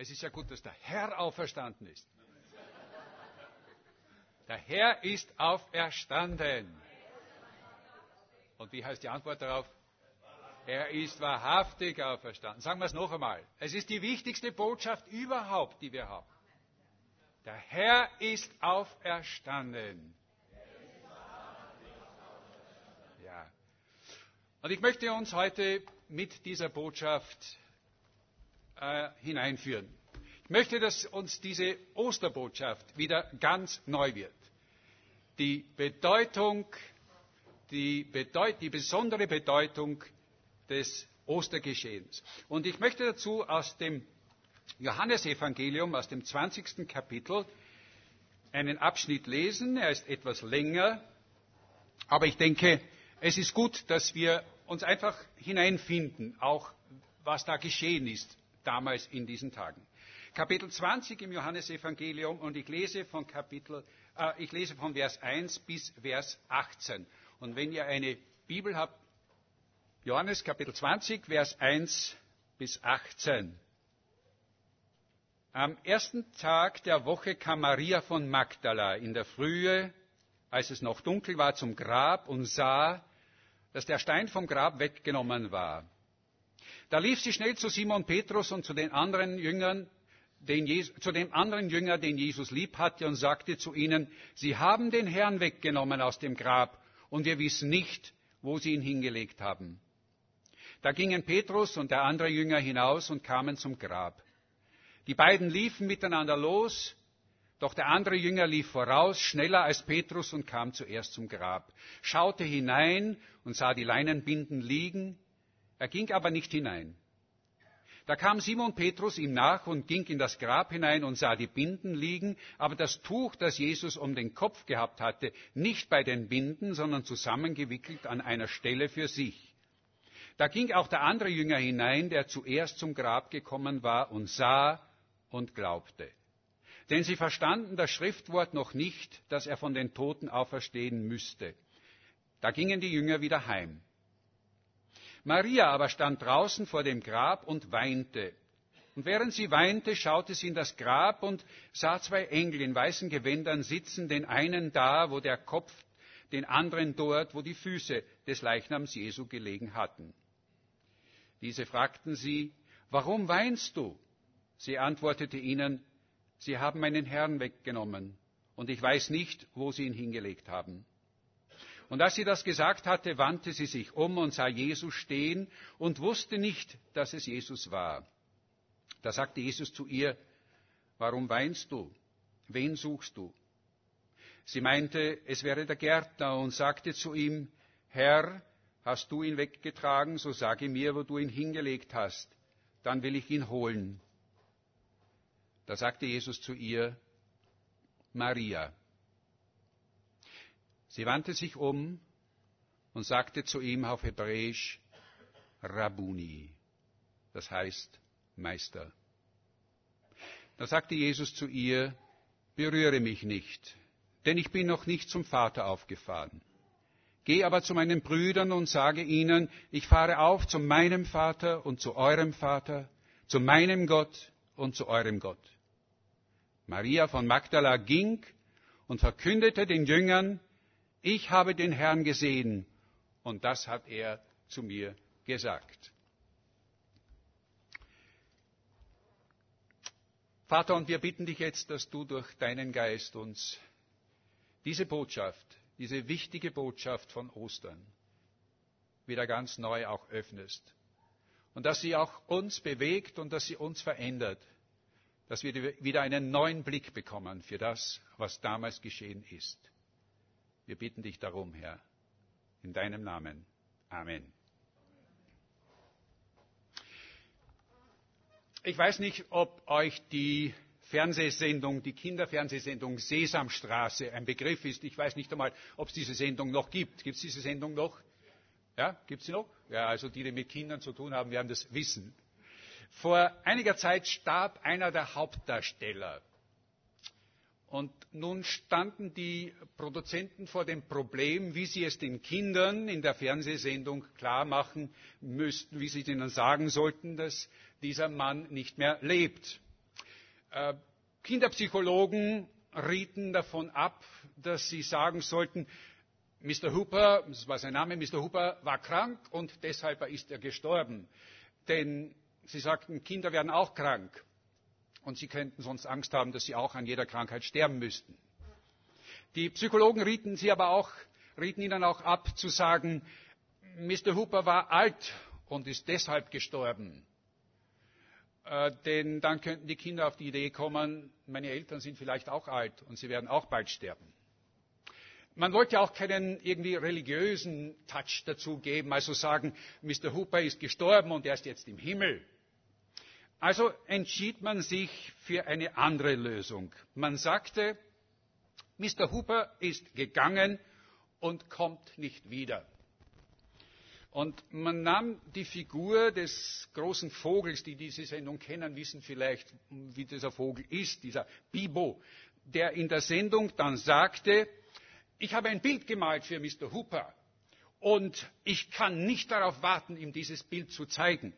Es ist ja gut, dass der Herr auferstanden ist. Der Herr ist auferstanden. Und wie heißt die Antwort darauf? Er ist wahrhaftig auferstanden. Sagen wir es noch einmal. Es ist die wichtigste Botschaft überhaupt, die wir haben. Der Herr ist auferstanden. Ja. Und ich möchte uns heute mit dieser Botschaft äh, hineinführen. Ich möchte, dass uns diese Osterbotschaft wieder ganz neu wird. Die Bedeutung, die, Bedeut die besondere Bedeutung des Ostergeschehens. Und ich möchte dazu aus dem Johannesevangelium, aus dem 20. Kapitel, einen Abschnitt lesen. Er ist etwas länger, aber ich denke, es ist gut, dass wir uns einfach hineinfinden, auch was da geschehen ist damals in diesen Tagen. Kapitel 20 im Johannesevangelium und ich lese von Kapitel, äh, ich lese von Vers 1 bis Vers 18. Und wenn ihr eine Bibel habt, Johannes Kapitel 20, Vers 1 bis 18. Am ersten Tag der Woche kam Maria von Magdala in der Frühe, als es noch dunkel war, zum Grab und sah, dass der Stein vom Grab weggenommen war. Da lief sie schnell zu Simon Petrus und zu den anderen Jüngern, Jesus, zu dem anderen Jünger, den Jesus lieb hatte, und sagte zu ihnen, Sie haben den Herrn weggenommen aus dem Grab, und wir wissen nicht, wo sie ihn hingelegt haben. Da gingen Petrus und der andere Jünger hinaus und kamen zum Grab. Die beiden liefen miteinander los, doch der andere Jünger lief voraus, schneller als Petrus und kam zuerst zum Grab, schaute hinein und sah die Leinenbinden liegen, er ging aber nicht hinein. Da kam Simon Petrus ihm nach und ging in das Grab hinein und sah die Binden liegen, aber das Tuch, das Jesus um den Kopf gehabt hatte, nicht bei den Binden, sondern zusammengewickelt an einer Stelle für sich. Da ging auch der andere Jünger hinein, der zuerst zum Grab gekommen war und sah und glaubte. Denn sie verstanden das Schriftwort noch nicht, dass er von den Toten auferstehen müsste. Da gingen die Jünger wieder heim. Maria aber stand draußen vor dem Grab und weinte. Und während sie weinte, schaute sie in das Grab und sah zwei Engel in weißen Gewändern sitzen, den einen da, wo der Kopf, den anderen dort, wo die Füße des Leichnams Jesu gelegen hatten. Diese fragten sie, warum weinst du? Sie antwortete ihnen, sie haben meinen Herrn weggenommen, und ich weiß nicht, wo sie ihn hingelegt haben. Und als sie das gesagt hatte, wandte sie sich um und sah Jesus stehen und wusste nicht, dass es Jesus war. Da sagte Jesus zu ihr, Warum weinst du? Wen suchst du? Sie meinte, es wäre der Gärtner und sagte zu ihm, Herr, hast du ihn weggetragen, so sage mir, wo du ihn hingelegt hast, dann will ich ihn holen. Da sagte Jesus zu ihr, Maria. Sie wandte sich um und sagte zu ihm auf Hebräisch Rabuni, das heißt Meister. Da sagte Jesus zu ihr, berühre mich nicht, denn ich bin noch nicht zum Vater aufgefahren. Geh aber zu meinen Brüdern und sage ihnen, ich fahre auf zu meinem Vater und zu eurem Vater, zu meinem Gott und zu eurem Gott. Maria von Magdala ging und verkündete den Jüngern, ich habe den Herrn gesehen und das hat er zu mir gesagt. Vater, und wir bitten dich jetzt, dass du durch deinen Geist uns diese Botschaft, diese wichtige Botschaft von Ostern wieder ganz neu auch öffnest. Und dass sie auch uns bewegt und dass sie uns verändert, dass wir wieder einen neuen Blick bekommen für das, was damals geschehen ist. Wir bitten dich darum, Herr, in deinem Namen. Amen. Ich weiß nicht, ob euch die Fernsehsendung, die Kinderfernsehsendung Sesamstraße ein Begriff ist. Ich weiß nicht einmal, ob es diese Sendung noch gibt. Gibt es diese Sendung noch? Ja, gibt sie noch? Ja, also die, die mit Kindern zu tun haben, werden das wissen. Vor einiger Zeit starb einer der Hauptdarsteller und nun standen die Produzenten vor dem Problem, wie sie es den Kindern in der Fernsehsendung klar machen müssten, wie sie ihnen sagen sollten, dass dieser Mann nicht mehr lebt. Äh, Kinderpsychologen rieten davon ab, dass sie sagen sollten, Mr. Hooper, das war sein Name, Mr. Hooper war krank und deshalb ist er gestorben. Denn sie sagten, Kinder werden auch krank und sie könnten sonst Angst haben, dass sie auch an jeder Krankheit sterben müssten. Die Psychologen rieten sie aber auch, rieten ihnen auch ab zu sagen, Mr. Hooper war alt und ist deshalb gestorben. Äh, denn dann könnten die Kinder auf die Idee kommen, meine Eltern sind vielleicht auch alt und sie werden auch bald sterben. Man wollte auch keinen irgendwie religiösen Touch dazu geben, also sagen, Mr. Hooper ist gestorben und er ist jetzt im Himmel. Also entschied man sich für eine andere Lösung. Man sagte, Mr. Hooper ist gegangen und kommt nicht wieder. Und man nahm die Figur des großen Vogels, die diese Sendung kennen, wissen vielleicht, wie dieser Vogel ist, dieser Bibo, der in der Sendung dann sagte, ich habe ein Bild gemalt für Mr. Hooper und ich kann nicht darauf warten, ihm dieses Bild zu zeigen.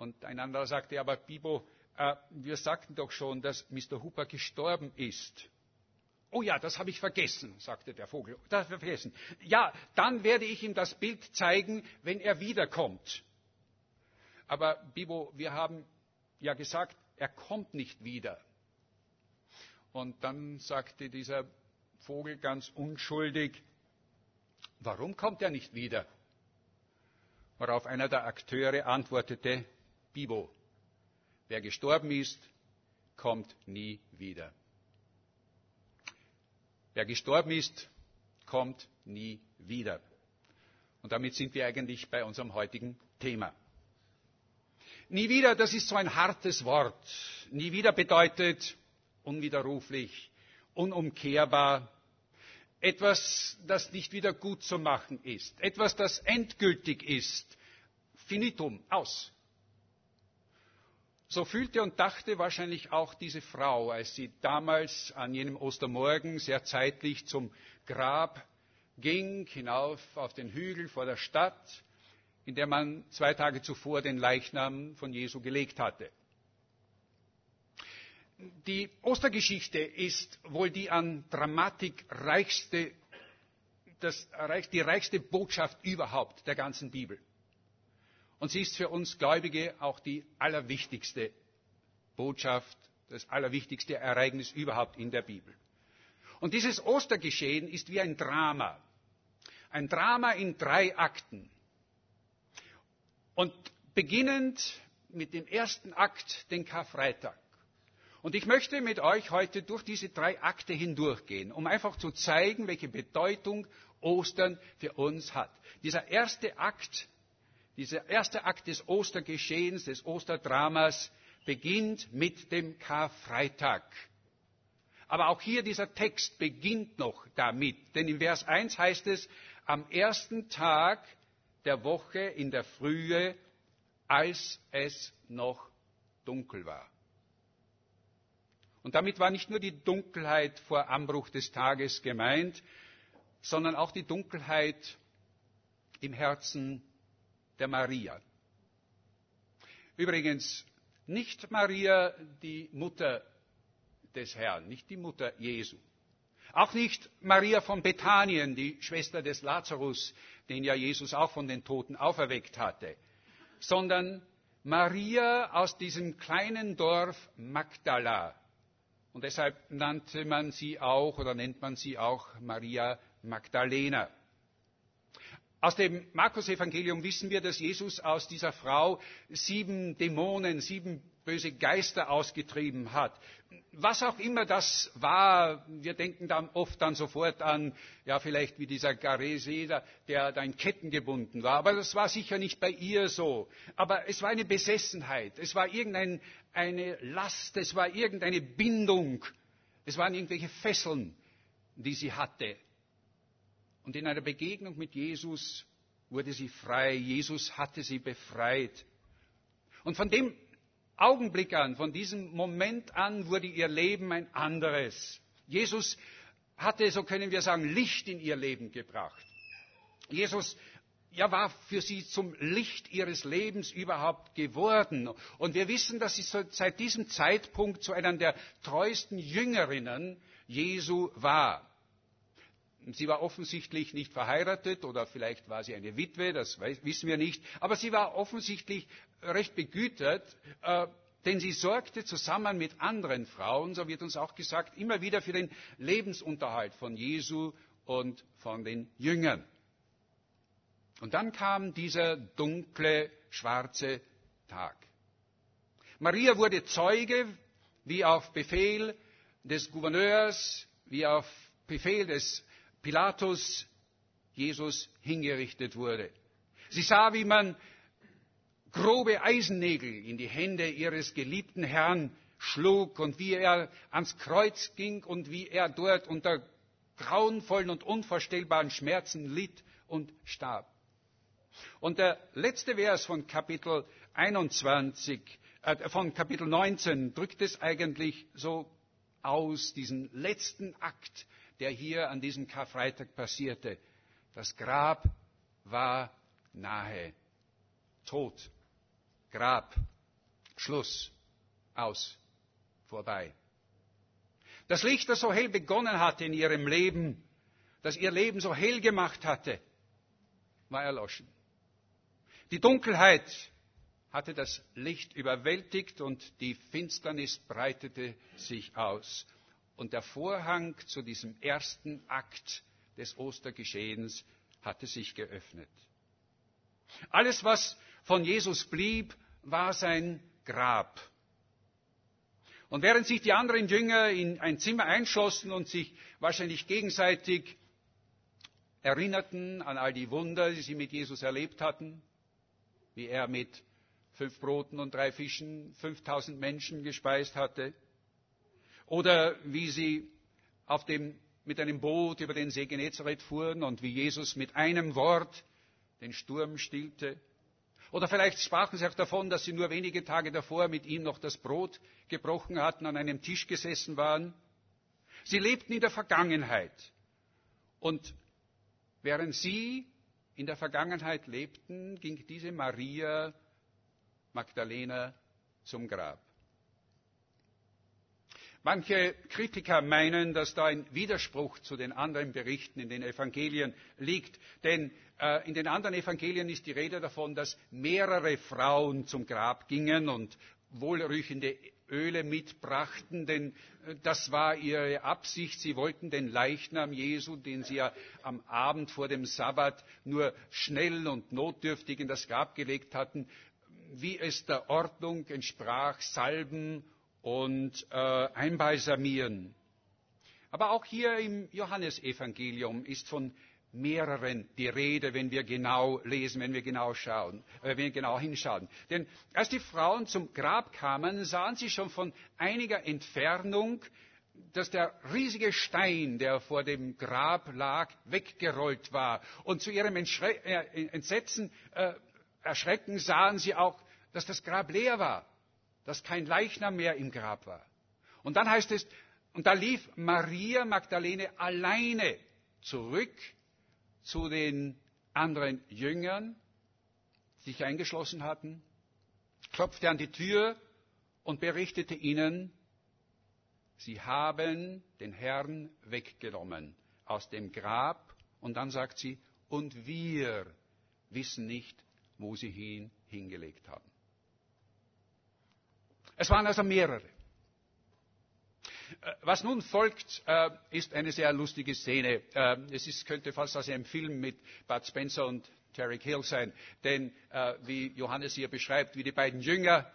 Und ein anderer sagte, aber Bibo, äh, wir sagten doch schon, dass Mr. Hooper gestorben ist. Oh ja, das habe ich vergessen, sagte der Vogel. Das habe ich vergessen. Ja, dann werde ich ihm das Bild zeigen, wenn er wiederkommt. Aber Bibo, wir haben ja gesagt, er kommt nicht wieder. Und dann sagte dieser Vogel ganz unschuldig, warum kommt er nicht wieder? Worauf einer der Akteure antwortete, Bibo, wer gestorben ist, kommt nie wieder. Wer gestorben ist, kommt nie wieder. Und damit sind wir eigentlich bei unserem heutigen Thema. Nie wieder, das ist so ein hartes Wort. Nie wieder bedeutet unwiderruflich, unumkehrbar, etwas, das nicht wieder gut zu machen ist, etwas, das endgültig ist, finitum, aus. So fühlte und dachte wahrscheinlich auch diese Frau, als sie damals an jenem Ostermorgen sehr zeitlich zum Grab ging, hinauf auf den Hügel vor der Stadt, in der man zwei Tage zuvor den Leichnam von Jesu gelegt hatte. Die Ostergeschichte ist wohl die an Dramatik reichste, das, die reichste Botschaft überhaupt der ganzen Bibel. Und sie ist für uns Gläubige auch die allerwichtigste Botschaft, das allerwichtigste Ereignis überhaupt in der Bibel. Und dieses Ostergeschehen ist wie ein Drama. Ein Drama in drei Akten. Und beginnend mit dem ersten Akt, den Karfreitag. Und ich möchte mit euch heute durch diese drei Akte hindurchgehen, um einfach zu zeigen, welche Bedeutung Ostern für uns hat. Dieser erste Akt dieser erste Akt des Ostergeschehens, des Osterdramas, beginnt mit dem Karfreitag. Aber auch hier dieser Text beginnt noch damit, denn in Vers 1 heißt es, am ersten Tag der Woche in der Frühe, als es noch dunkel war. Und damit war nicht nur die Dunkelheit vor Anbruch des Tages gemeint, sondern auch die Dunkelheit im Herzen der Maria. Übrigens nicht Maria, die Mutter des Herrn, nicht die Mutter Jesu. Auch nicht Maria von Bethanien, die Schwester des Lazarus, den ja Jesus auch von den Toten auferweckt hatte, sondern Maria aus diesem kleinen Dorf Magdala. Und deshalb nannte man sie auch oder nennt man sie auch Maria Magdalena. Aus dem Markus-Evangelium wissen wir, dass Jesus aus dieser Frau sieben Dämonen, sieben böse Geister ausgetrieben hat. Was auch immer das war, wir denken dann oft dann sofort an, ja, vielleicht wie dieser Gareseder, der da in Ketten gebunden war. Aber das war sicher nicht bei ihr so. Aber es war eine Besessenheit. Es war irgendeine Last. Es war irgendeine Bindung. Es waren irgendwelche Fesseln, die sie hatte. Und in einer Begegnung mit Jesus wurde sie frei. Jesus hatte sie befreit. Und von dem Augenblick an, von diesem Moment an wurde ihr Leben ein anderes. Jesus hatte, so können wir sagen, Licht in ihr Leben gebracht. Jesus ja, war für sie zum Licht ihres Lebens überhaupt geworden. Und wir wissen, dass sie seit diesem Zeitpunkt zu einer der treuesten Jüngerinnen Jesu war. Sie war offensichtlich nicht verheiratet oder vielleicht war sie eine Witwe, das wissen wir nicht. Aber sie war offensichtlich recht begütert, äh, denn sie sorgte zusammen mit anderen Frauen, so wird uns auch gesagt, immer wieder für den Lebensunterhalt von Jesu und von den Jüngern. Und dann kam dieser dunkle, schwarze Tag. Maria wurde Zeuge, wie auf Befehl des Gouverneurs, wie auf Befehl des Pilatus Jesus hingerichtet wurde. Sie sah, wie man grobe Eisennägel in die Hände ihres geliebten Herrn schlug und wie er ans Kreuz ging und wie er dort unter grauenvollen und unvorstellbaren Schmerzen litt und starb. Und der letzte Vers von Kapitel 21, äh, von Kapitel 19 drückt es eigentlich so aus, diesen letzten Akt, der hier an diesem Karfreitag passierte. Das Grab war nahe. Tod. Grab. Schluss. Aus. Vorbei. Das Licht, das so hell begonnen hatte in ihrem Leben, das ihr Leben so hell gemacht hatte, war erloschen. Die Dunkelheit hatte das Licht überwältigt und die Finsternis breitete sich aus. Und der Vorhang zu diesem ersten Akt des Ostergeschehens hatte sich geöffnet. Alles, was von Jesus blieb, war sein Grab. Und während sich die anderen Jünger in ein Zimmer einschlossen und sich wahrscheinlich gegenseitig erinnerten an all die Wunder, die sie mit Jesus erlebt hatten, wie er mit fünf Broten und drei Fischen 5000 Menschen gespeist hatte. Oder wie sie auf dem, mit einem Boot über den See Genezareth fuhren und wie Jesus mit einem Wort den Sturm stillte. Oder vielleicht sprachen sie auch davon, dass sie nur wenige Tage davor mit ihm noch das Brot gebrochen hatten, an einem Tisch gesessen waren. Sie lebten in der Vergangenheit. Und während sie in der Vergangenheit lebten, ging diese Maria Magdalena zum Grab. Manche Kritiker meinen, dass da ein Widerspruch zu den anderen Berichten in den Evangelien liegt. Denn äh, in den anderen Evangelien ist die Rede davon, dass mehrere Frauen zum Grab gingen und wohlriechende Öle mitbrachten, denn äh, das war ihre Absicht. Sie wollten den Leichnam Jesu, den sie ja am Abend vor dem Sabbat nur schnell und notdürftig in das Grab gelegt hatten, wie es der Ordnung entsprach, salben und äh, einbalsamieren. Aber auch hier im Johannesevangelium ist von mehreren die Rede, wenn wir genau lesen, wenn wir genau schauen, äh, wenn wir genau hinschauen. Denn als die Frauen zum Grab kamen, sahen sie schon von einiger Entfernung, dass der riesige Stein, der vor dem Grab lag, weggerollt war. Und zu ihrem Entschre äh, Entsetzen äh, Erschrecken sahen sie auch, dass das Grab leer war, dass kein Leichnam mehr im Grab war. Und dann heißt es, und da lief Maria Magdalene alleine zurück zu den anderen Jüngern, die sich eingeschlossen hatten, klopfte an die Tür und berichtete ihnen, sie haben den Herrn weggenommen aus dem Grab. Und dann sagt sie, und wir wissen nicht, wo sie ihn hingelegt haben. Es waren also mehrere. Äh, was nun folgt, äh, ist eine sehr lustige Szene. Äh, es ist, könnte fast aus einem Film mit Bud Spencer und Terry Hill sein. Denn wie Johannes hier beschreibt, wie die beiden Jünger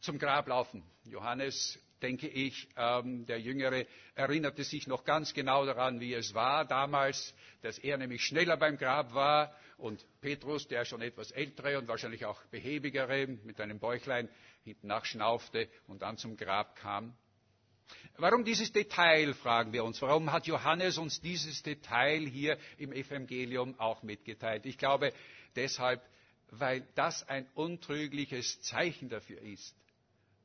zum Grab laufen. Johannes, denke ich, ähm, der Jüngere, erinnerte sich noch ganz genau daran, wie es war damals, dass er nämlich schneller beim Grab war und Petrus, der schon etwas ältere und wahrscheinlich auch behäbigere, mit einem Bäuchlein hinten nachschnaufte und dann zum Grab kam. Warum dieses Detail, fragen wir uns. Warum hat Johannes uns dieses Detail hier im Evangelium auch mitgeteilt? Ich glaube deshalb, weil das ein untrügliches Zeichen dafür ist,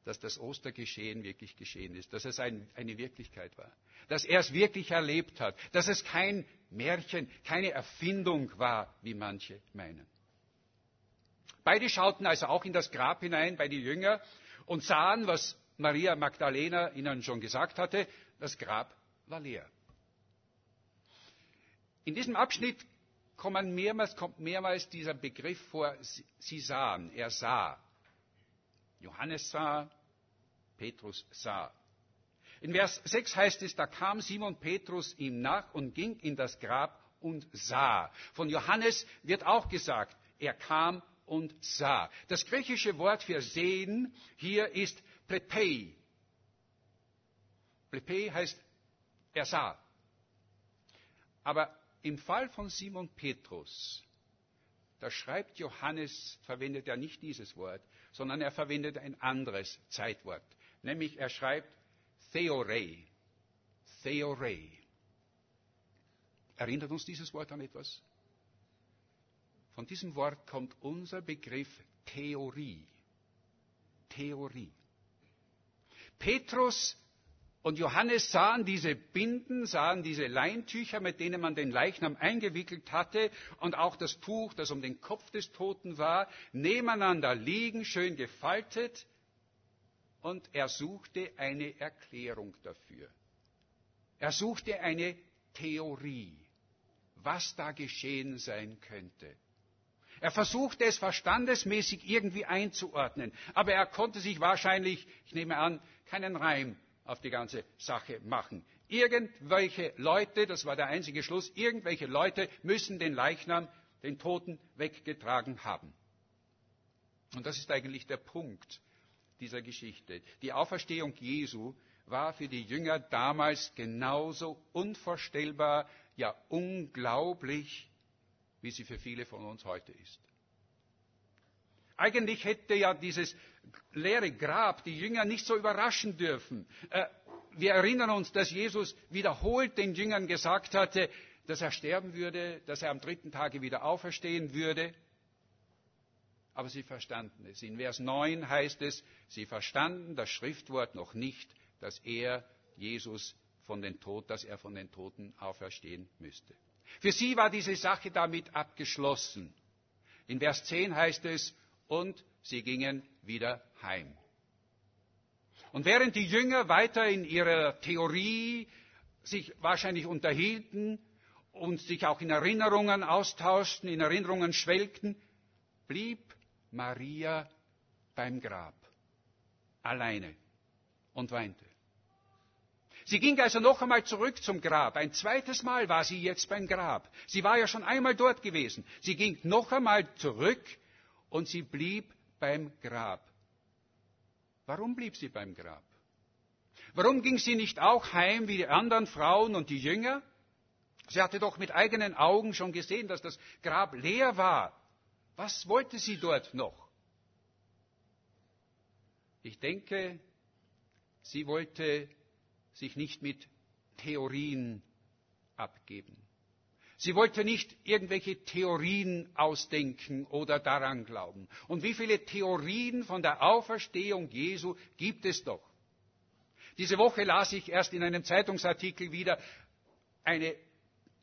dass das Ostergeschehen wirklich geschehen ist, dass es ein, eine Wirklichkeit war, dass er es wirklich erlebt hat, dass es kein Märchen, keine Erfindung war, wie manche meinen. Beide schauten also auch in das Grab hinein bei den Jüngern und sahen, was Maria Magdalena ihnen schon gesagt hatte, das Grab war leer. In diesem Abschnitt mehrmals, kommt mehrmals dieser Begriff vor, sie sahen, er sah. Johannes sah, Petrus sah. In Vers 6 heißt es, da kam Simon Petrus ihm nach und ging in das Grab und sah. Von Johannes wird auch gesagt, er kam und sah. Das griechische Wort für sehen hier ist plepei. Plepei heißt, er sah. Aber im Fall von Simon Petrus, da schreibt Johannes, verwendet er nicht dieses Wort, sondern er verwendet ein anderes Zeitwort. Nämlich er schreibt Theorei. Theorei. Erinnert uns dieses Wort an etwas? Von diesem Wort kommt unser Begriff Theorie. Theorie. Petrus und Johannes sahen diese Binden, sahen diese Leintücher, mit denen man den Leichnam eingewickelt hatte, und auch das Tuch, das um den Kopf des Toten war, nebeneinander liegen, schön gefaltet, und er suchte eine Erklärung dafür. Er suchte eine Theorie, was da geschehen sein könnte. Er versuchte es verstandesmäßig irgendwie einzuordnen, aber er konnte sich wahrscheinlich, ich nehme an, keinen Reim auf die ganze Sache machen. Irgendwelche Leute, das war der einzige Schluss, irgendwelche Leute müssen den Leichnam, den Toten weggetragen haben. Und das ist eigentlich der Punkt dieser Geschichte. Die Auferstehung Jesu war für die Jünger damals genauso unvorstellbar, ja unglaublich, wie sie für viele von uns heute ist. Eigentlich hätte ja dieses leere Grab die Jünger nicht so überraschen dürfen. Äh, wir erinnern uns, dass Jesus wiederholt den Jüngern gesagt hatte, dass er sterben würde, dass er am dritten Tage wieder auferstehen würde. Aber sie verstanden es. In Vers 9 heißt es, sie verstanden das Schriftwort noch nicht, dass er, Jesus, von den Tod, dass er von den Toten auferstehen müsste. Für sie war diese Sache damit abgeschlossen. In Vers 10 heißt es, und sie gingen wieder heim. Und während die Jünger weiter in ihrer Theorie sich wahrscheinlich unterhielten und sich auch in Erinnerungen austauschten, in Erinnerungen schwelgten, blieb Maria beim Grab, alleine und weinte. Sie ging also noch einmal zurück zum Grab. Ein zweites Mal war sie jetzt beim Grab. Sie war ja schon einmal dort gewesen. Sie ging noch einmal zurück und sie blieb beim Grab. Warum blieb sie beim Grab? Warum ging sie nicht auch heim wie die anderen Frauen und die Jünger? Sie hatte doch mit eigenen Augen schon gesehen, dass das Grab leer war. Was wollte sie dort noch? Ich denke, sie wollte sich nicht mit Theorien abgeben. Sie wollte nicht irgendwelche Theorien ausdenken oder daran glauben. Und wie viele Theorien von der Auferstehung Jesu gibt es doch? Diese Woche las ich erst in einem Zeitungsartikel wieder eine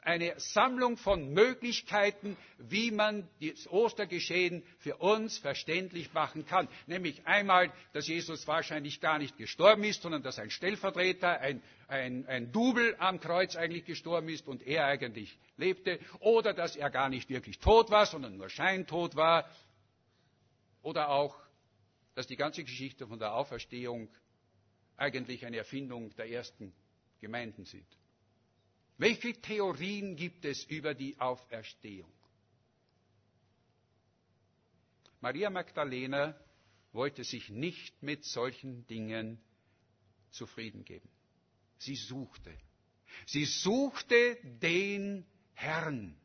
eine Sammlung von Möglichkeiten, wie man das Ostergeschehen für uns verständlich machen kann. Nämlich einmal, dass Jesus wahrscheinlich gar nicht gestorben ist, sondern dass ein Stellvertreter, ein, ein, ein Double am Kreuz eigentlich gestorben ist und er eigentlich lebte. Oder dass er gar nicht wirklich tot war, sondern nur scheintot war. Oder auch, dass die ganze Geschichte von der Auferstehung eigentlich eine Erfindung der ersten Gemeinden sind. Welche Theorien gibt es über die Auferstehung? Maria Magdalena wollte sich nicht mit solchen Dingen zufrieden geben. Sie suchte. Sie suchte den Herrn.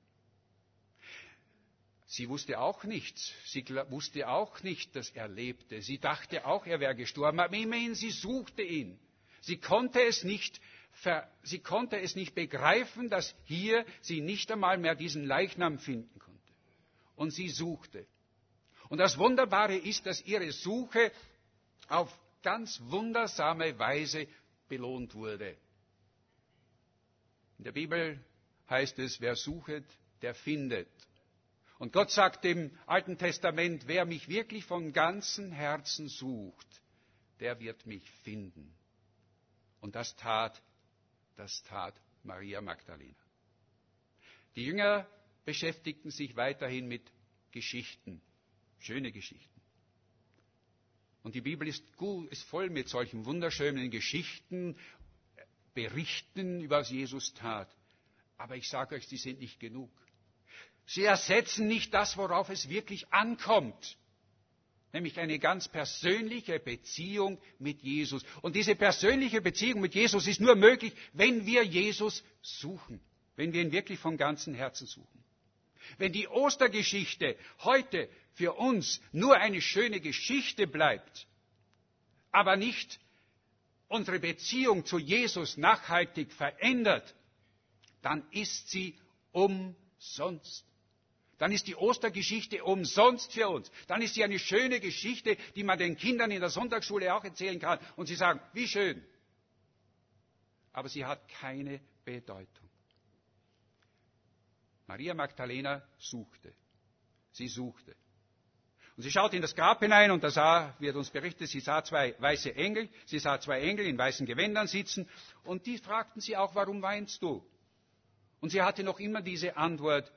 Sie wusste auch nichts. Sie wusste auch nicht, dass er lebte. Sie dachte auch, er wäre gestorben. Aber immerhin, sie suchte ihn. Sie konnte es nicht sie konnte es nicht begreifen, dass hier sie nicht einmal mehr diesen Leichnam finden konnte. Und sie suchte. Und das Wunderbare ist, dass ihre Suche auf ganz wundersame Weise belohnt wurde. In der Bibel heißt es, wer suchet, der findet. Und Gott sagt im Alten Testament, wer mich wirklich von ganzem Herzen sucht, der wird mich finden. Und das tat, das tat Maria Magdalena. Die Jünger beschäftigten sich weiterhin mit Geschichten, schöne Geschichten. Und die Bibel ist, gut, ist voll mit solchen wunderschönen Geschichten, Berichten über was Jesus tat. Aber ich sage euch, sie sind nicht genug. Sie ersetzen nicht das, worauf es wirklich ankommt, nämlich eine ganz persönliche Beziehung mit Jesus. Und diese persönliche Beziehung mit Jesus ist nur möglich, wenn wir Jesus suchen, wenn wir ihn wirklich von ganzem Herzen suchen. Wenn die Ostergeschichte heute für uns nur eine schöne Geschichte bleibt, aber nicht unsere Beziehung zu Jesus nachhaltig verändert, dann ist sie umsonst. Dann ist die Ostergeschichte umsonst für uns. Dann ist sie eine schöne Geschichte, die man den Kindern in der Sonntagsschule auch erzählen kann. Und sie sagen, wie schön. Aber sie hat keine Bedeutung. Maria Magdalena suchte. Sie suchte. Und sie schaute in das Grab hinein und da sah, wird uns berichtet, sie sah zwei weiße Engel, sie sah zwei Engel in weißen Gewändern sitzen und die fragten sie auch, warum weinst du? Und sie hatte noch immer diese Antwort,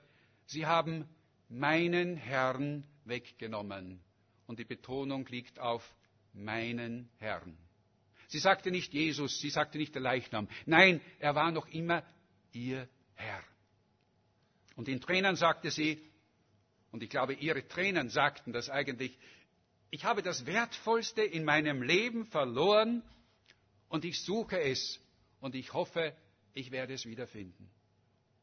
sie haben meinen Herrn weggenommen. Und die Betonung liegt auf meinen Herrn. Sie sagte nicht Jesus, sie sagte nicht der Leichnam. Nein, er war noch immer ihr Herr. Und in Tränen sagte sie, und ich glaube, ihre Tränen sagten das eigentlich, ich habe das Wertvollste in meinem Leben verloren und ich suche es und ich hoffe, ich werde es wiederfinden.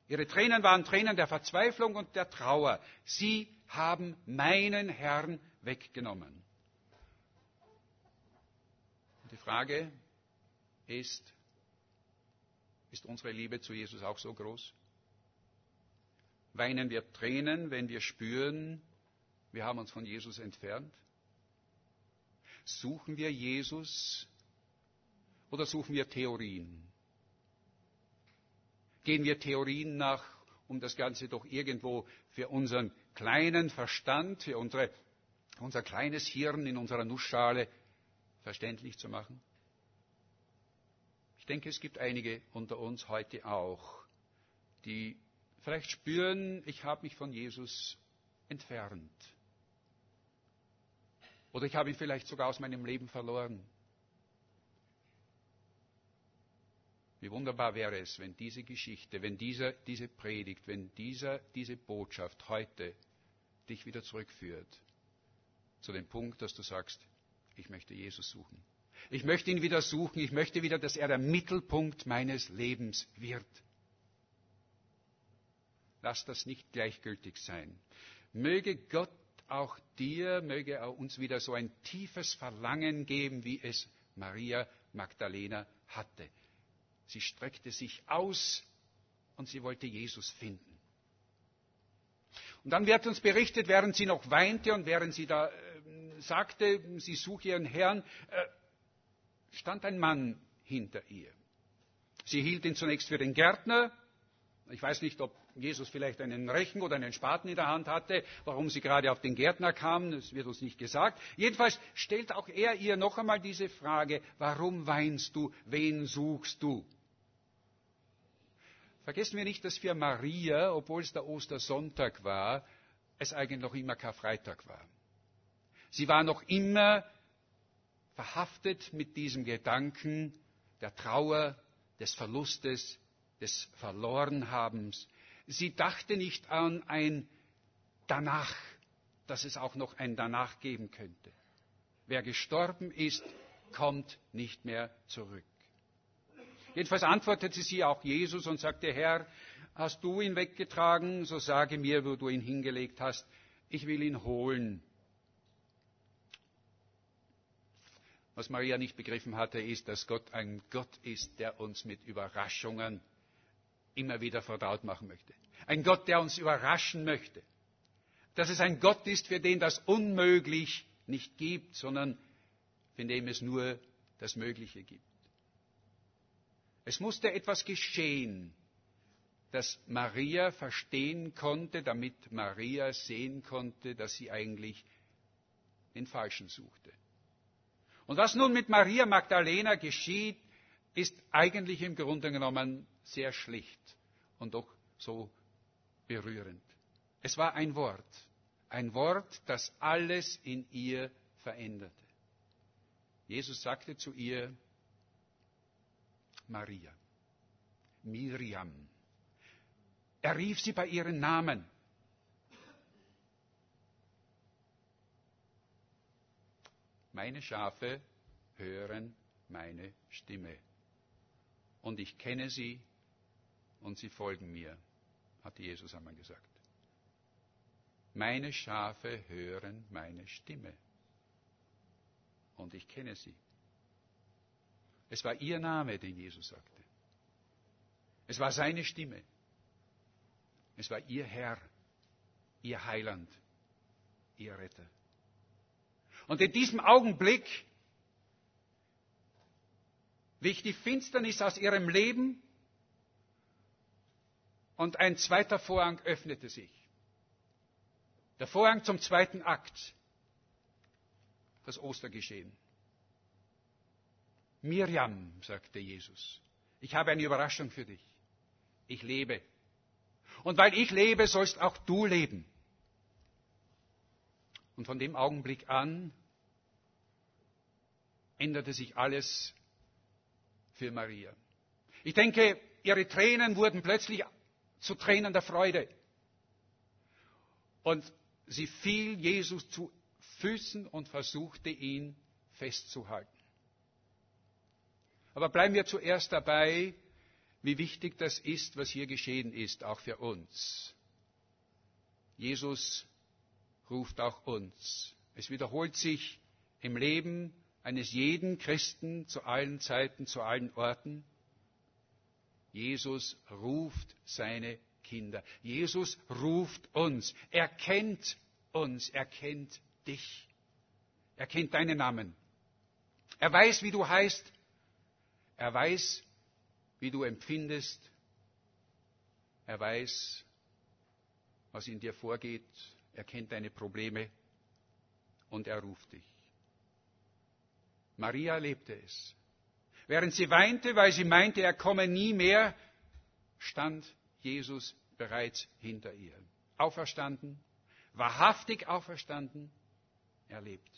Ihre Tränen waren Tränen der Verzweiflung und der Trauer. Sie haben meinen Herrn weggenommen. Und die Frage ist, ist unsere Liebe zu Jesus auch so groß? Weinen wir Tränen, wenn wir spüren, wir haben uns von Jesus entfernt? Suchen wir Jesus oder suchen wir Theorien? Gehen wir Theorien nach, um das Ganze doch irgendwo für unseren kleinen Verstand, für unsere, unser kleines Hirn in unserer Nussschale verständlich zu machen? Ich denke, es gibt einige unter uns heute auch, die vielleicht spüren, ich habe mich von Jesus entfernt. Oder ich habe ihn vielleicht sogar aus meinem Leben verloren. Wie wunderbar wäre es, wenn diese Geschichte, wenn dieser, diese Predigt, wenn dieser, diese Botschaft heute dich wieder zurückführt zu dem Punkt, dass du sagst, ich möchte Jesus suchen. Ich möchte ihn wieder suchen. Ich möchte wieder, dass er der Mittelpunkt meines Lebens wird. Lass das nicht gleichgültig sein. Möge Gott auch dir, möge er uns wieder so ein tiefes Verlangen geben, wie es Maria Magdalena hatte. Sie streckte sich aus und sie wollte Jesus finden. Und dann wird uns berichtet, während sie noch weinte und während sie da äh, sagte, sie suche ihren Herrn, äh, stand ein Mann hinter ihr. Sie hielt ihn zunächst für den Gärtner, ich weiß nicht, ob Jesus vielleicht einen Rechen oder einen Spaten in der Hand hatte, warum sie gerade auf den Gärtner kam, das wird uns nicht gesagt. Jedenfalls stellt auch er ihr noch einmal diese Frage, warum weinst du, wen suchst du? Vergessen wir nicht, dass für Maria, obwohl es der Ostersonntag war, es eigentlich noch immer Karfreitag war. Sie war noch immer verhaftet mit diesem Gedanken der Trauer, des Verlustes, des Verlorenhabens. Sie dachte nicht an ein Danach, dass es auch noch ein Danach geben könnte. Wer gestorben ist, kommt nicht mehr zurück. Jedenfalls antwortete sie auch Jesus und sagte, Herr, hast du ihn weggetragen, so sage mir, wo du ihn hingelegt hast, ich will ihn holen. Was Maria nicht begriffen hatte, ist, dass Gott ein Gott ist, der uns mit Überraschungen immer wieder vertraut machen möchte. Ein Gott, der uns überraschen möchte. Dass es ein Gott ist, für den das Unmöglich nicht gibt, sondern für den es nur das Mögliche gibt. Es musste etwas geschehen, dass Maria verstehen konnte, damit Maria sehen konnte, dass sie eigentlich den Falschen suchte. Und was nun mit Maria Magdalena geschieht, ist eigentlich im Grunde genommen sehr schlicht und doch so berührend. Es war ein Wort, ein Wort, das alles in ihr veränderte. Jesus sagte zu ihr, Maria, Miriam. Er rief sie bei ihren Namen. Meine Schafe hören meine Stimme. Und ich kenne sie und sie folgen mir, hat Jesus einmal gesagt. Meine Schafe hören meine Stimme. Und ich kenne sie. Es war ihr Name, den Jesus sagte. Es war seine Stimme. Es war ihr Herr, ihr Heiland, ihr Retter. Und in diesem Augenblick wich die Finsternis aus ihrem Leben und ein zweiter Vorhang öffnete sich. Der Vorhang zum zweiten Akt, das Ostergeschehen. Miriam, sagte Jesus, ich habe eine Überraschung für dich. Ich lebe. Und weil ich lebe, sollst auch du leben. Und von dem Augenblick an änderte sich alles für Maria. Ich denke, ihre Tränen wurden plötzlich zu Tränen der Freude. Und sie fiel Jesus zu Füßen und versuchte ihn festzuhalten. Aber bleiben wir zuerst dabei, wie wichtig das ist, was hier geschehen ist, auch für uns. Jesus ruft auch uns. Es wiederholt sich im Leben eines jeden Christen zu allen Zeiten, zu allen Orten. Jesus ruft seine Kinder. Jesus ruft uns. Er kennt uns. Er kennt dich. Er kennt deinen Namen. Er weiß, wie du heißt. Er weiß, wie du empfindest. Er weiß, was in dir vorgeht. Er kennt deine Probleme und er ruft dich. Maria lebte es. Während sie weinte, weil sie meinte, er komme nie mehr, stand Jesus bereits hinter ihr. Auferstanden, wahrhaftig auferstanden, er lebt.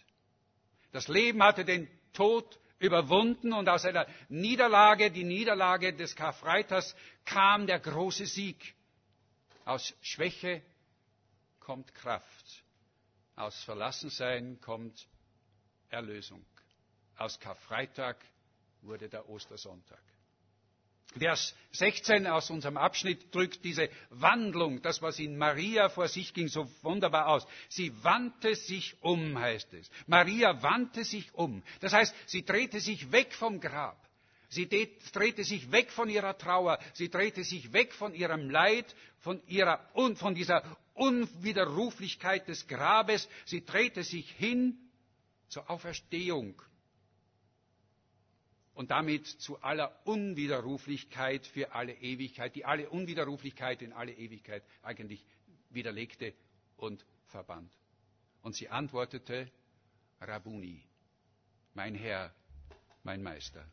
Das Leben hatte den Tod überwunden und aus einer Niederlage, die Niederlage des Karfreitags, kam der große Sieg. Aus Schwäche kommt Kraft. Aus Verlassensein kommt Erlösung. Aus Karfreitag wurde der Ostersonntag. Vers 16 aus unserem Abschnitt drückt diese Wandlung, das was in Maria vor sich ging, so wunderbar aus. Sie wandte sich um, heißt es. Maria wandte sich um. Das heißt, sie drehte sich weg vom Grab. Sie drehte sich weg von ihrer Trauer. Sie drehte sich weg von ihrem Leid, von, ihrer, von dieser Unwiderruflichkeit des Grabes. Sie drehte sich hin zur Auferstehung und damit zu aller Unwiderruflichkeit für alle Ewigkeit, die alle Unwiderruflichkeit in alle Ewigkeit eigentlich widerlegte und verband. Und sie antwortete, Rabuni, mein Herr, mein Meister.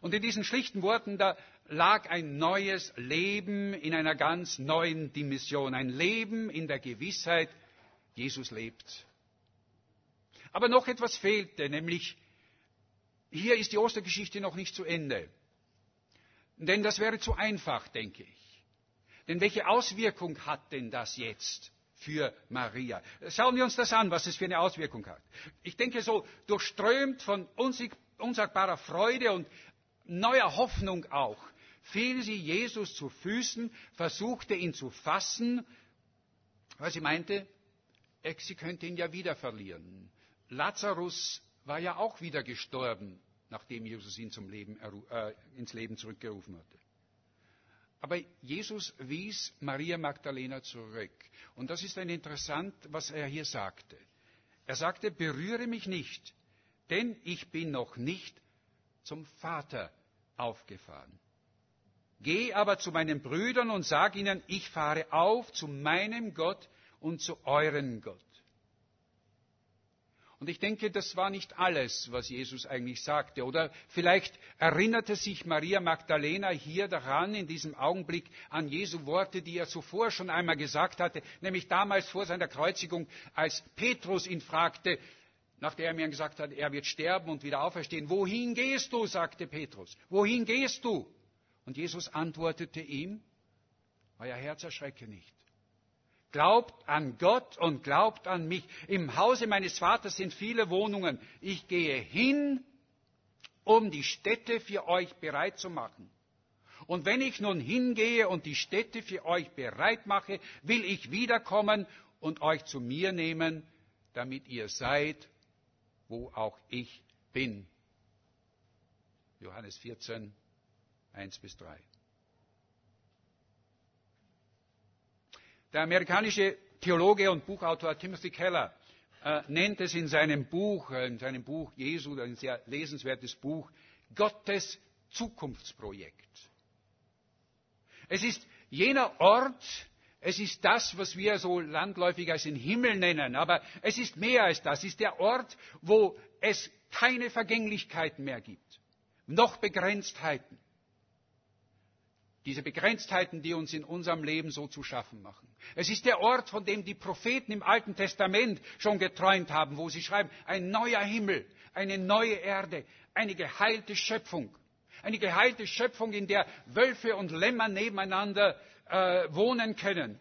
Und in diesen schlichten Worten, da lag ein neues Leben in einer ganz neuen Dimension, ein Leben in der Gewissheit, Jesus lebt. Aber noch etwas fehlte, nämlich hier ist die Ostergeschichte noch nicht zu Ende. Denn das wäre zu einfach, denke ich. Denn welche Auswirkung hat denn das jetzt für Maria? Schauen wir uns das an, was es für eine Auswirkung hat. Ich denke so, durchströmt von unsagbarer Freude und neuer Hoffnung auch, fiel sie Jesus zu Füßen, versuchte ihn zu fassen, weil sie meinte, sie könnte ihn ja wieder verlieren. Lazarus war ja auch wieder gestorben, nachdem Jesus ihn zum Leben, äh, ins Leben zurückgerufen hatte. Aber Jesus wies Maria Magdalena zurück. Und das ist ein interessant, was er hier sagte. Er sagte, berühre mich nicht, denn ich bin noch nicht zum Vater aufgefahren. Geh aber zu meinen Brüdern und sag ihnen, ich fahre auf zu meinem Gott und zu euren Gott. Und ich denke, das war nicht alles, was Jesus eigentlich sagte. Oder vielleicht erinnerte sich Maria Magdalena hier daran, in diesem Augenblick, an Jesu Worte, die er zuvor schon einmal gesagt hatte, nämlich damals vor seiner Kreuzigung, als Petrus ihn fragte, nachdem er mir gesagt hat, er wird sterben und wieder auferstehen. Wohin gehst du? sagte Petrus. Wohin gehst du? Und Jesus antwortete ihm, euer Herz erschrecke nicht. Glaubt an Gott und glaubt an mich. Im Hause meines Vaters sind viele Wohnungen. Ich gehe hin, um die Städte für euch bereit zu machen. Und wenn ich nun hingehe und die Städte für euch bereit mache, will ich wiederkommen und euch zu mir nehmen, damit ihr seid, wo auch ich bin. Johannes 14, 1 bis 3. Der amerikanische Theologe und Buchautor Timothy Keller äh, nennt es in seinem Buch, äh, in seinem Buch Jesu, ein sehr lesenswertes Buch, Gottes Zukunftsprojekt. Es ist jener Ort, es ist das, was wir so landläufig als den Himmel nennen, aber es ist mehr als das. Es ist der Ort, wo es keine Vergänglichkeiten mehr gibt, noch Begrenztheiten, diese Begrenztheiten, die uns in unserem Leben so zu schaffen machen. Es ist der Ort, von dem die Propheten im Alten Testament schon geträumt haben, wo sie schreiben, ein neuer Himmel, eine neue Erde, eine geheilte Schöpfung. Eine geheilte Schöpfung, in der Wölfe und Lämmer nebeneinander äh, wohnen können.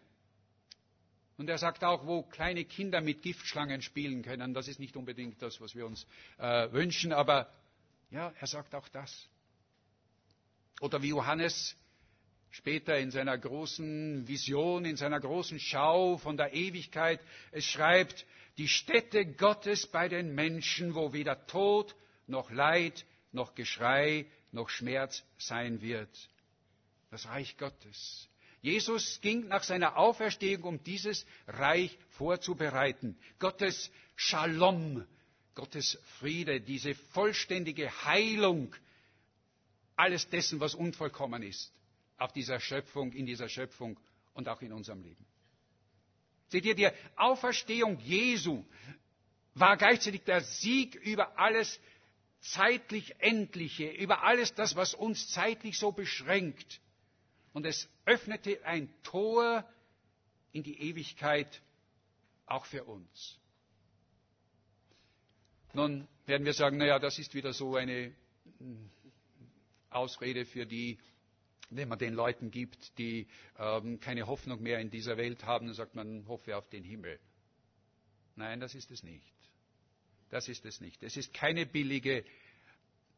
Und er sagt auch, wo kleine Kinder mit Giftschlangen spielen können. Das ist nicht unbedingt das, was wir uns äh, wünschen, aber ja, er sagt auch das. Oder wie Johannes später in seiner großen Vision, in seiner großen Schau von der Ewigkeit. Es schreibt, die Stätte Gottes bei den Menschen, wo weder Tod noch Leid noch Geschrei noch Schmerz sein wird. Das Reich Gottes. Jesus ging nach seiner Auferstehung, um dieses Reich vorzubereiten. Gottes Shalom, Gottes Friede, diese vollständige Heilung alles dessen, was unvollkommen ist auf dieser Schöpfung, in dieser Schöpfung und auch in unserem Leben. Seht ihr, die Auferstehung Jesu war gleichzeitig der Sieg über alles zeitlich Endliche, über alles das, was uns zeitlich so beschränkt. Und es öffnete ein Tor in die Ewigkeit auch für uns. Nun werden wir sagen, naja, das ist wieder so eine Ausrede für die wenn man den Leuten gibt, die ähm, keine Hoffnung mehr in dieser Welt haben, dann sagt man, hoffe auf den Himmel. Nein, das ist es nicht. Das ist es nicht. Es ist keine billige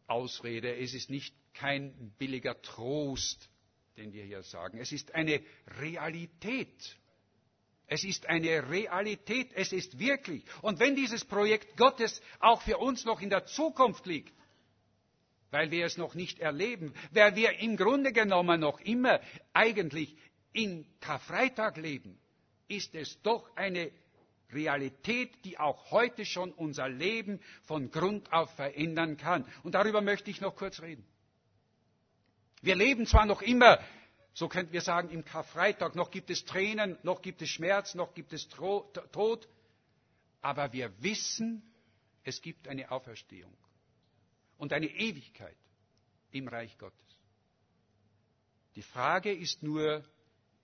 Ausrede, es ist nicht kein billiger Trost, den wir hier sagen. Es ist eine Realität. Es ist eine Realität, es ist wirklich. Und wenn dieses Projekt Gottes auch für uns noch in der Zukunft liegt, weil wir es noch nicht erleben, weil wir im Grunde genommen noch immer eigentlich in Karfreitag leben, ist es doch eine Realität, die auch heute schon unser Leben von Grund auf verändern kann. Und darüber möchte ich noch kurz reden. Wir leben zwar noch immer, so könnten wir sagen, im Karfreitag, noch gibt es Tränen, noch gibt es Schmerz, noch gibt es Tod, aber wir wissen, es gibt eine Auferstehung und eine Ewigkeit im Reich Gottes. Die Frage ist nur,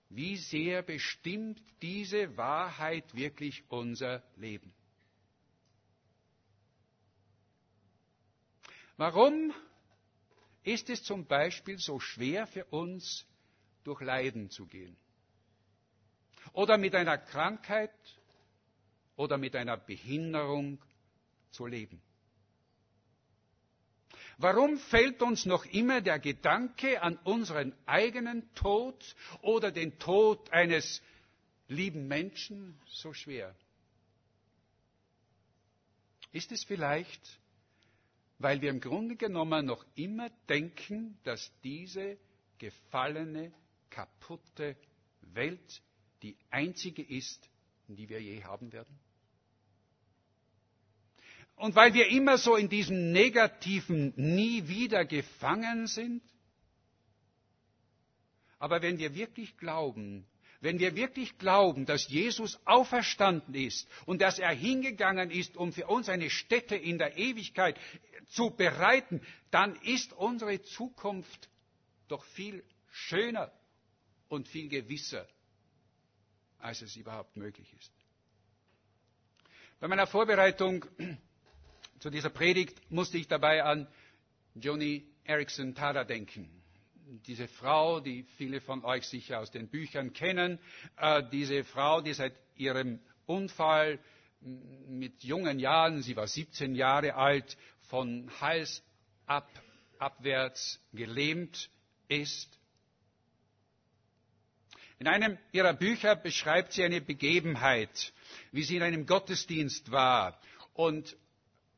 wie sehr bestimmt diese Wahrheit wirklich unser Leben? Warum ist es zum Beispiel so schwer für uns, durch Leiden zu gehen? Oder mit einer Krankheit oder mit einer Behinderung zu leben? Warum fällt uns noch immer der Gedanke an unseren eigenen Tod oder den Tod eines lieben Menschen so schwer? Ist es vielleicht, weil wir im Grunde genommen noch immer denken, dass diese gefallene, kaputte Welt die einzige ist, die wir je haben werden? Und weil wir immer so in diesem negativen Nie wieder gefangen sind? Aber wenn wir wirklich glauben, wenn wir wirklich glauben, dass Jesus auferstanden ist und dass er hingegangen ist, um für uns eine Stätte in der Ewigkeit zu bereiten, dann ist unsere Zukunft doch viel schöner und viel gewisser, als es überhaupt möglich ist. Bei meiner Vorbereitung zu dieser Predigt musste ich dabei an Joni Erickson Tada denken diese Frau, die viele von euch sicher aus den Büchern kennen, äh, diese Frau, die seit ihrem Unfall mit jungen Jahren, sie war 17 Jahre alt, von Hals ab, abwärts gelähmt ist. In einem ihrer Bücher beschreibt sie eine Begebenheit, wie sie in einem Gottesdienst war und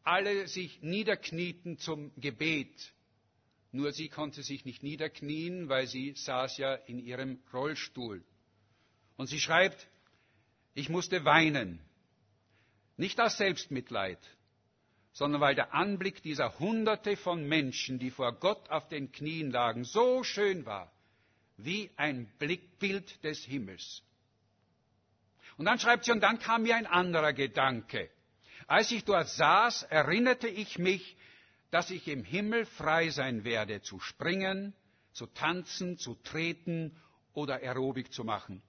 alle sich niederknieten zum Gebet nur sie konnte sich nicht niederknien, weil sie saß ja in ihrem Rollstuhl. Und sie schreibt, ich musste weinen. Nicht aus Selbstmitleid, sondern weil der Anblick dieser Hunderte von Menschen, die vor Gott auf den Knien lagen, so schön war, wie ein Blickbild des Himmels. Und dann schreibt sie, und dann kam mir ein anderer Gedanke. Als ich dort saß, erinnerte ich mich, dass ich im Himmel frei sein werde, zu springen, zu tanzen, zu treten oder Aerobik zu machen.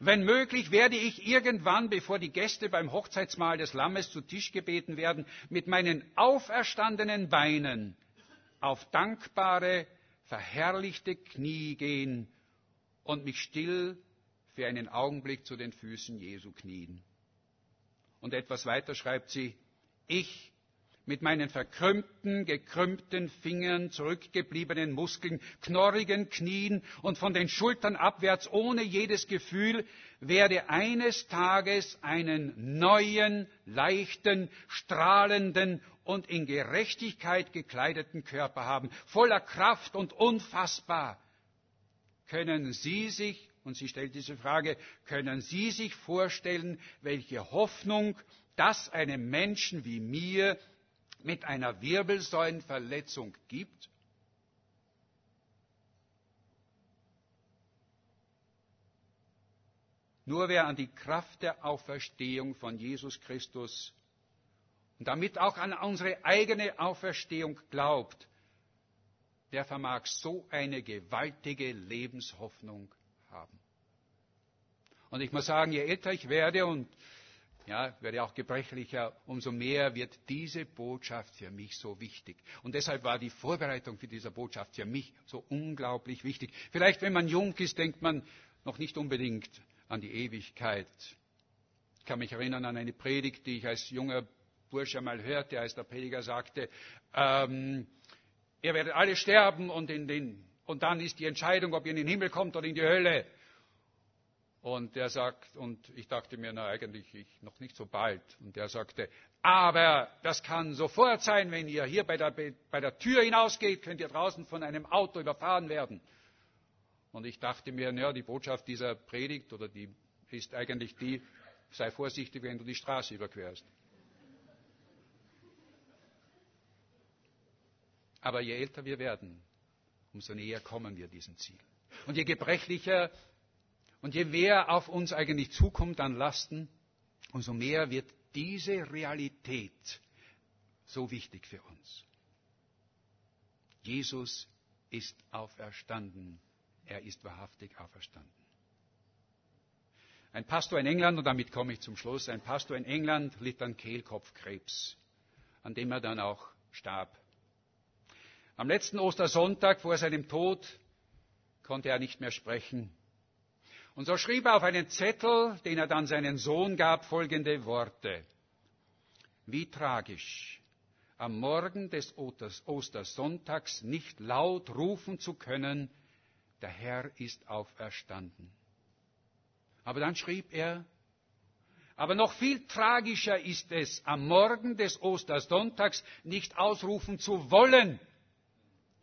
Wenn möglich, werde ich irgendwann, bevor die Gäste beim Hochzeitsmahl des Lammes zu Tisch gebeten werden, mit meinen auferstandenen Beinen auf dankbare, verherrlichte Knie gehen und mich still für einen Augenblick zu den Füßen Jesu knien. Und etwas weiter schreibt sie, ich mit meinen verkrümmten, gekrümmten Fingern, zurückgebliebenen Muskeln, knorrigen Knien und von den Schultern abwärts ohne jedes Gefühl, werde eines Tages einen neuen, leichten, strahlenden und in Gerechtigkeit gekleideten Körper haben, voller Kraft und unfassbar. Können Sie sich, und sie stellt diese Frage, können Sie sich vorstellen, welche Hoffnung das einem Menschen wie mir mit einer Wirbelsäulenverletzung gibt? Nur wer an die Kraft der Auferstehung von Jesus Christus und damit auch an unsere eigene Auferstehung glaubt, der vermag so eine gewaltige Lebenshoffnung haben. Und ich muss sagen, je älter ich werde und ja, werde auch gebrechlicher, umso mehr wird diese Botschaft für mich so wichtig. Und deshalb war die Vorbereitung für diese Botschaft für mich so unglaublich wichtig. Vielleicht, wenn man jung ist, denkt man noch nicht unbedingt an die Ewigkeit. Ich kann mich erinnern an eine Predigt, die ich als junger Bursche mal hörte, als der Prediger sagte, ähm, ihr werdet alle sterben und, den, und dann ist die Entscheidung, ob ihr in den Himmel kommt oder in die Hölle. Und er sagt, und ich dachte mir, na eigentlich ich, noch nicht so bald. Und er sagte, aber das kann sofort sein, wenn ihr hier bei der, bei der Tür hinausgeht, könnt ihr draußen von einem Auto überfahren werden. Und ich dachte mir, ja, die Botschaft dieser Predigt oder die ist eigentlich die, sei vorsichtig, wenn du die Straße überquerst. Aber je älter wir werden, umso näher kommen wir diesem Ziel. Und je gebrechlicher und je mehr auf uns eigentlich zukommt an Lasten, umso mehr wird diese Realität so wichtig für uns. Jesus ist auferstanden. Er ist wahrhaftig auferstanden. Ein Pastor in England, und damit komme ich zum Schluss, ein Pastor in England litt an Kehlkopfkrebs, an dem er dann auch starb. Am letzten Ostersonntag vor seinem Tod konnte er nicht mehr sprechen. Und so schrieb er auf einen Zettel, den er dann seinen Sohn gab, folgende Worte. Wie tragisch, am Morgen des Ostersonntags nicht laut rufen zu können, der Herr ist auferstanden. Aber dann schrieb er, aber noch viel tragischer ist es, am Morgen des Ostersonntags nicht ausrufen zu wollen,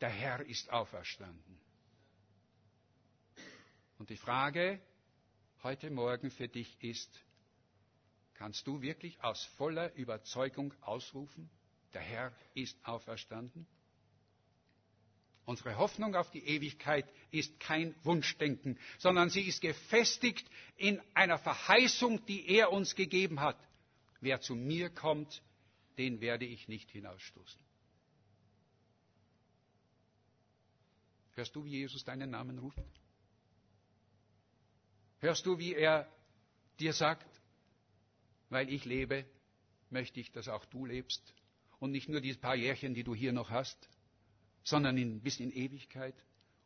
der Herr ist auferstanden. Und die Frage heute Morgen für dich ist, kannst du wirklich aus voller Überzeugung ausrufen, der Herr ist auferstanden? Unsere Hoffnung auf die Ewigkeit ist kein Wunschdenken, sondern sie ist gefestigt in einer Verheißung, die er uns gegeben hat. Wer zu mir kommt, den werde ich nicht hinausstoßen. Hörst du, wie Jesus deinen Namen ruft? Hörst du, wie er dir sagt, weil ich lebe, möchte ich, dass auch du lebst und nicht nur die paar Jährchen, die du hier noch hast, sondern in, bis in Ewigkeit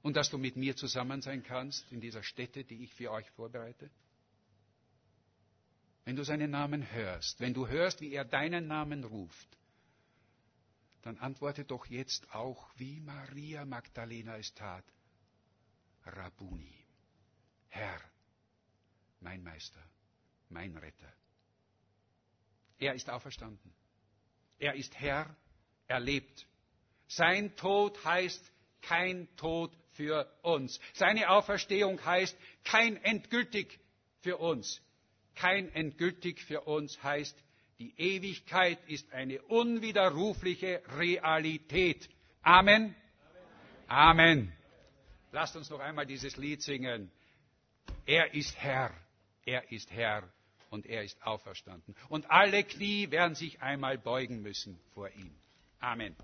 und dass du mit mir zusammen sein kannst in dieser Stätte, die ich für euch vorbereite? Wenn du seinen Namen hörst, wenn du hörst, wie er deinen Namen ruft, dann antworte doch jetzt auch, wie Maria Magdalena es tat. Rabuni, Herr, mein Meister, mein Retter. Er ist auferstanden. Er ist Herr, er lebt. Sein Tod heißt kein Tod für uns. Seine Auferstehung heißt kein endgültig für uns. Kein endgültig für uns heißt, die Ewigkeit ist eine unwiderrufliche Realität. Amen. Amen. Lasst uns noch einmal dieses Lied singen. Er ist Herr, er ist Herr und er ist auferstanden. Und alle Knie werden sich einmal beugen müssen vor ihm. Amen.